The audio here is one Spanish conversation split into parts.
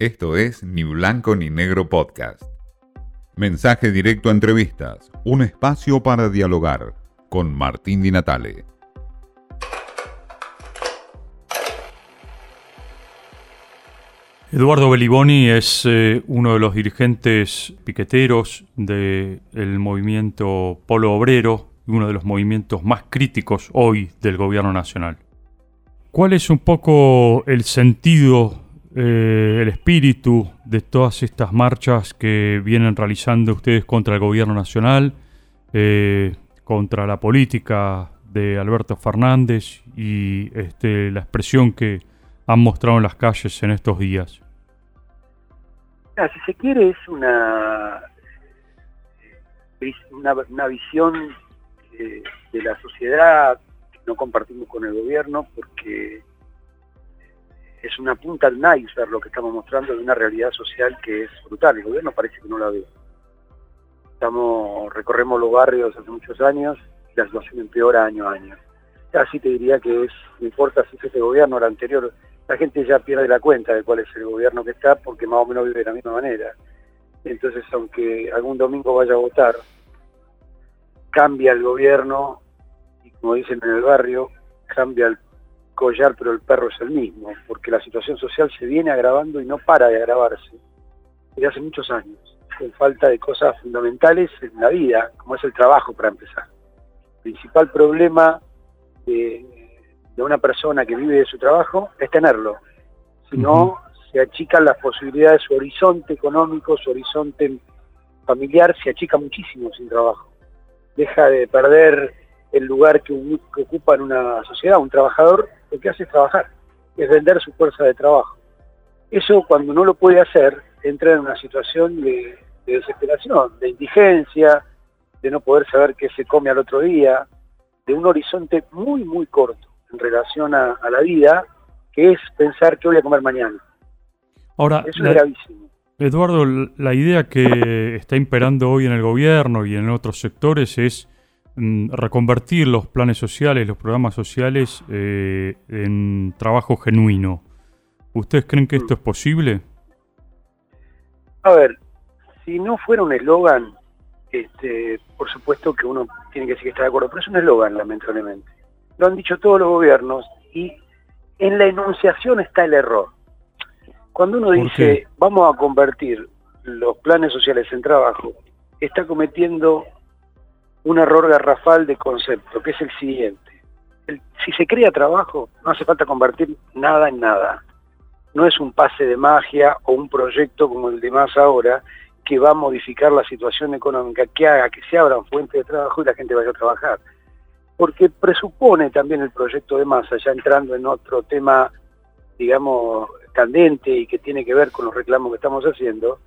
Esto es Ni Blanco ni Negro Podcast. Mensaje directo a entrevistas, un espacio para dialogar con Martín Di Natale. Eduardo Beliboni es eh, uno de los dirigentes piqueteros del movimiento Polo Obrero y uno de los movimientos más críticos hoy del gobierno nacional. ¿Cuál es un poco el sentido, eh, el espíritu de todas estas marchas que vienen realizando ustedes contra el gobierno nacional, eh, contra la política de Alberto Fernández y este, la expresión que han mostrado en las calles en estos días? Si se quiere es una, una, visión de, la sociedad no compartimos con el gobierno porque es una punta al iceberg lo que estamos mostrando de una realidad social que es brutal. El gobierno parece que no la ve. Estamos, recorremos los barrios hace muchos años y la situación empeora año a año. Casi te diría que es, no importa si es este gobierno o el anterior, la gente ya pierde la cuenta de cuál es el gobierno que está porque más o menos vive de la misma manera. Entonces, aunque algún domingo vaya a votar, cambia el gobierno como dicen en el barrio, cambia el collar pero el perro es el mismo, porque la situación social se viene agravando y no para de agravarse desde hace muchos años, con falta de cosas fundamentales en la vida, como es el trabajo para empezar. El principal problema de, una persona que vive de su trabajo es tenerlo, si no se achican las posibilidades, su horizonte económico, su horizonte familiar se achica muchísimo sin trabajo. Deja de perder el lugar que, ocupa en una sociedad, un trabajador, lo que hace es trabajar, es vender su fuerza de trabajo. Eso cuando no lo puede hacer, entra en una situación de, desesperación, de indigencia, de no poder saber qué se come al otro día, de un horizonte muy, muy corto en relación a, la vida, que es pensar qué voy a comer mañana. Ahora, Eso es gravísimo. Eduardo, la idea que está imperando hoy en el gobierno y en otros sectores es reconvertir los planes sociales, los programas sociales eh, en trabajo genuino. ¿Ustedes creen que esto es posible? A ver, si no fuera un eslogan, este, por supuesto que uno tiene que decir que está de acuerdo, pero es un eslogan, lamentablemente. Lo han dicho todos los gobiernos y en la enunciación está el error. Cuando uno dice, vamos a convertir los planes sociales en trabajo, está cometiendo un error garrafal de concepto, que es el siguiente. si se crea trabajo, no hace falta convertir nada en nada. No es un pase de magia o un proyecto como el de más ahora que va a modificar la situación económica, que haga que se abran fuentes de trabajo y la gente vaya a trabajar. Porque presupone también el proyecto de masa, ya entrando en otro tema, digamos, candente y que tiene que ver con los reclamos que estamos haciendo,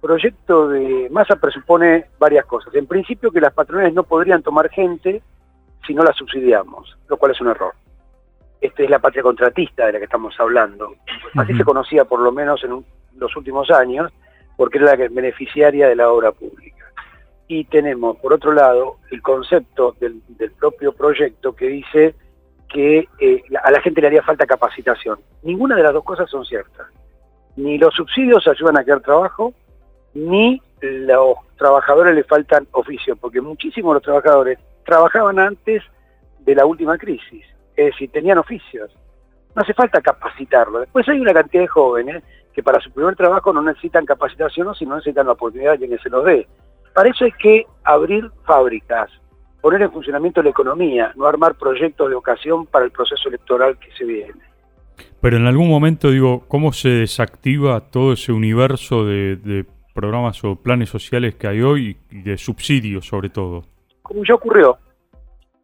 proyecto de masa presupone varias cosas. En principio que las patronales no podrían tomar gente si no la subsidiamos, lo cual es un error. Esta es la patria contratista de la que estamos hablando. Así se conocía por lo menos en los últimos años, porque era la beneficiaria de la obra pública. Y tenemos, por otro lado, el concepto del, propio proyecto que dice que eh, a la gente le haría falta capacitación. Ninguna de las dos cosas son ciertas. Ni los subsidios ayudan a crear trabajo, ni los trabajadores le faltan oficio, porque muchísimos de los trabajadores trabajaban antes de la última crisis, es decir, tenían oficios. No hace falta capacitarlo. Después hay una cantidad de jóvenes que para su primer trabajo no necesitan capacitación, sino necesitan la oportunidad de que se los dé. Para eso hay que abrir fábricas, poner en funcionamiento la economía, no armar proyectos de ocasión para el proceso electoral que se viene. Pero en algún momento, digo, ¿cómo se desactiva todo ese universo de programas o planes sociales que hay hoy y de subsidios sobre todo? Como ya ocurrió,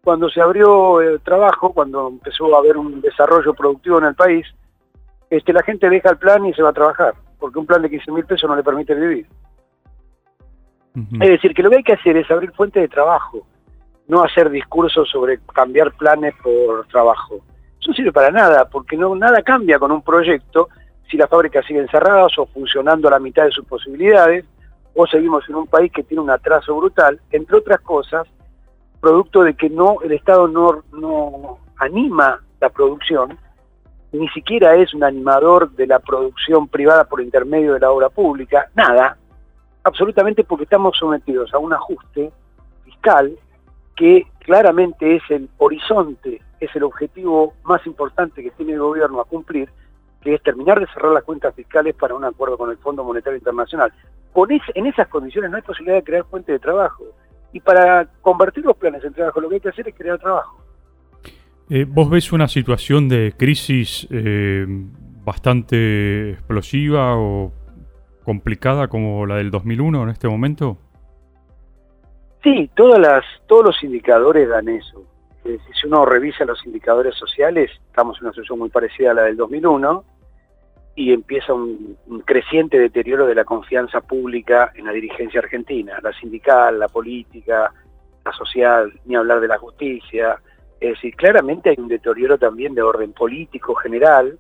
cuando se abrió el trabajo, cuando empezó a haber un desarrollo productivo en el país, este, la gente deja el plan y se va a trabajar, porque un plan de 15 mil pesos no le permite vivir. Es decir, que lo que hay que hacer es abrir fuentes de trabajo, no hacer discursos sobre cambiar planes por trabajo. Eso no sirve para nada, porque no nada cambia con un proyecto si las fábricas siguen cerradas o funcionando a la mitad de sus posibilidades, o seguimos en un país que tiene un atraso brutal, entre otras cosas, producto de que no el Estado no, no anima la producción, ni siquiera es un animador de la producción privada por intermedio de la obra pública, nada, absolutamente porque estamos sometidos a un ajuste fiscal que claramente es el horizonte, es el objetivo más importante que tiene el gobierno a cumplir, que es terminar de cerrar las cuentas fiscales para un acuerdo con el Fondo Monetario Internacional. Con en esas condiciones no hay posibilidad de crear fuentes de trabajo. Y para convertir los planes en trabajo, lo que hay que hacer es crear trabajo. Eh, ¿Vos ves una situación de crisis eh, bastante explosiva o complicada como la del 2001 en este momento? Sí, todas las, todos los indicadores dan eso. Si uno revisa los indicadores sociales, estamos en una situación muy parecida a la del 2001 y empieza un, un, creciente deterioro de la confianza pública en la dirigencia argentina, la sindical, la política, la social, ni hablar de la justicia, es decir, claramente hay un deterioro también de orden político general,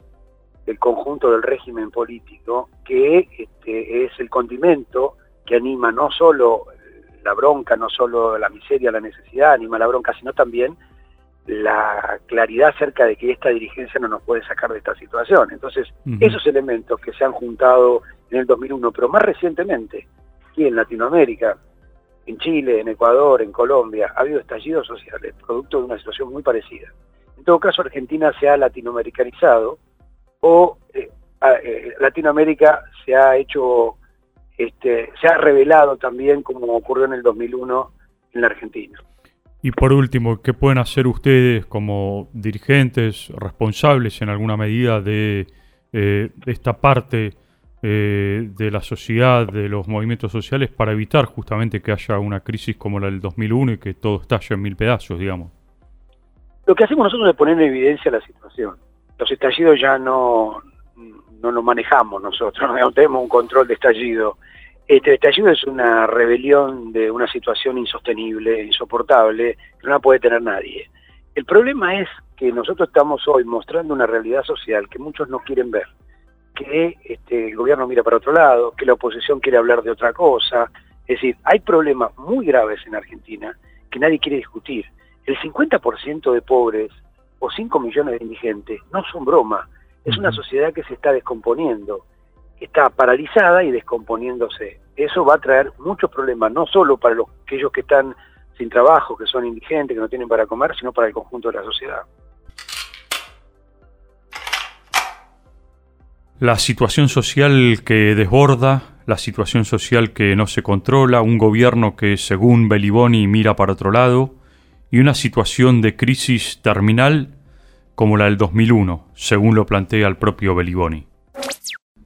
del conjunto del régimen político, que este, es el condimento que anima no solo la bronca, no solo la miseria, la necesidad, anima la bronca, sino también la claridad acerca de que esta dirigencia no nos puede sacar de esta situación. Entonces, esos elementos que se han juntado en el 2001, pero más recientemente, aquí en Latinoamérica, en Chile, en Ecuador, en Colombia, ha habido estallidos sociales, producto de una situación muy parecida. En todo caso, Argentina se ha latinoamericanizado o eh, eh, Latinoamérica se ha hecho, este, se ha revelado también como ocurrió en el 2001 en la Argentina. Y por último, ¿qué pueden hacer ustedes como dirigentes responsables en alguna medida de eh, esta parte eh, de la sociedad, de los movimientos sociales, para evitar justamente que haya una crisis como la del 2001 y que todo estalle en mil pedazos, digamos? Lo que hacemos nosotros es poner en evidencia la situación. Los estallidos ya no, no lo manejamos nosotros, no tenemos un control de estallido. Este estallido es una rebelión de una situación insostenible, insoportable, que no puede tener nadie. El problema es que nosotros estamos hoy mostrando una realidad social que muchos no quieren ver que este, el gobierno mira para otro lado, que la oposición quiere hablar de otra cosa. Es decir, hay problemas muy graves en Argentina que nadie quiere discutir. El 50% de pobres o 5 millones de indigentes no son broma. Es una sociedad que se está descomponiendo, está paralizada y descomponiéndose. Eso va a traer muchos problemas, no solo para los, aquellos que están sin trabajo, que son indigentes, que no tienen para comer, sino para el conjunto de la sociedad. La situación social que desborda, la situación social que no se controla, un gobierno que según Beliboni mira para otro lado, y una situación de crisis terminal como la del 2001, según lo plantea el propio Beliboni.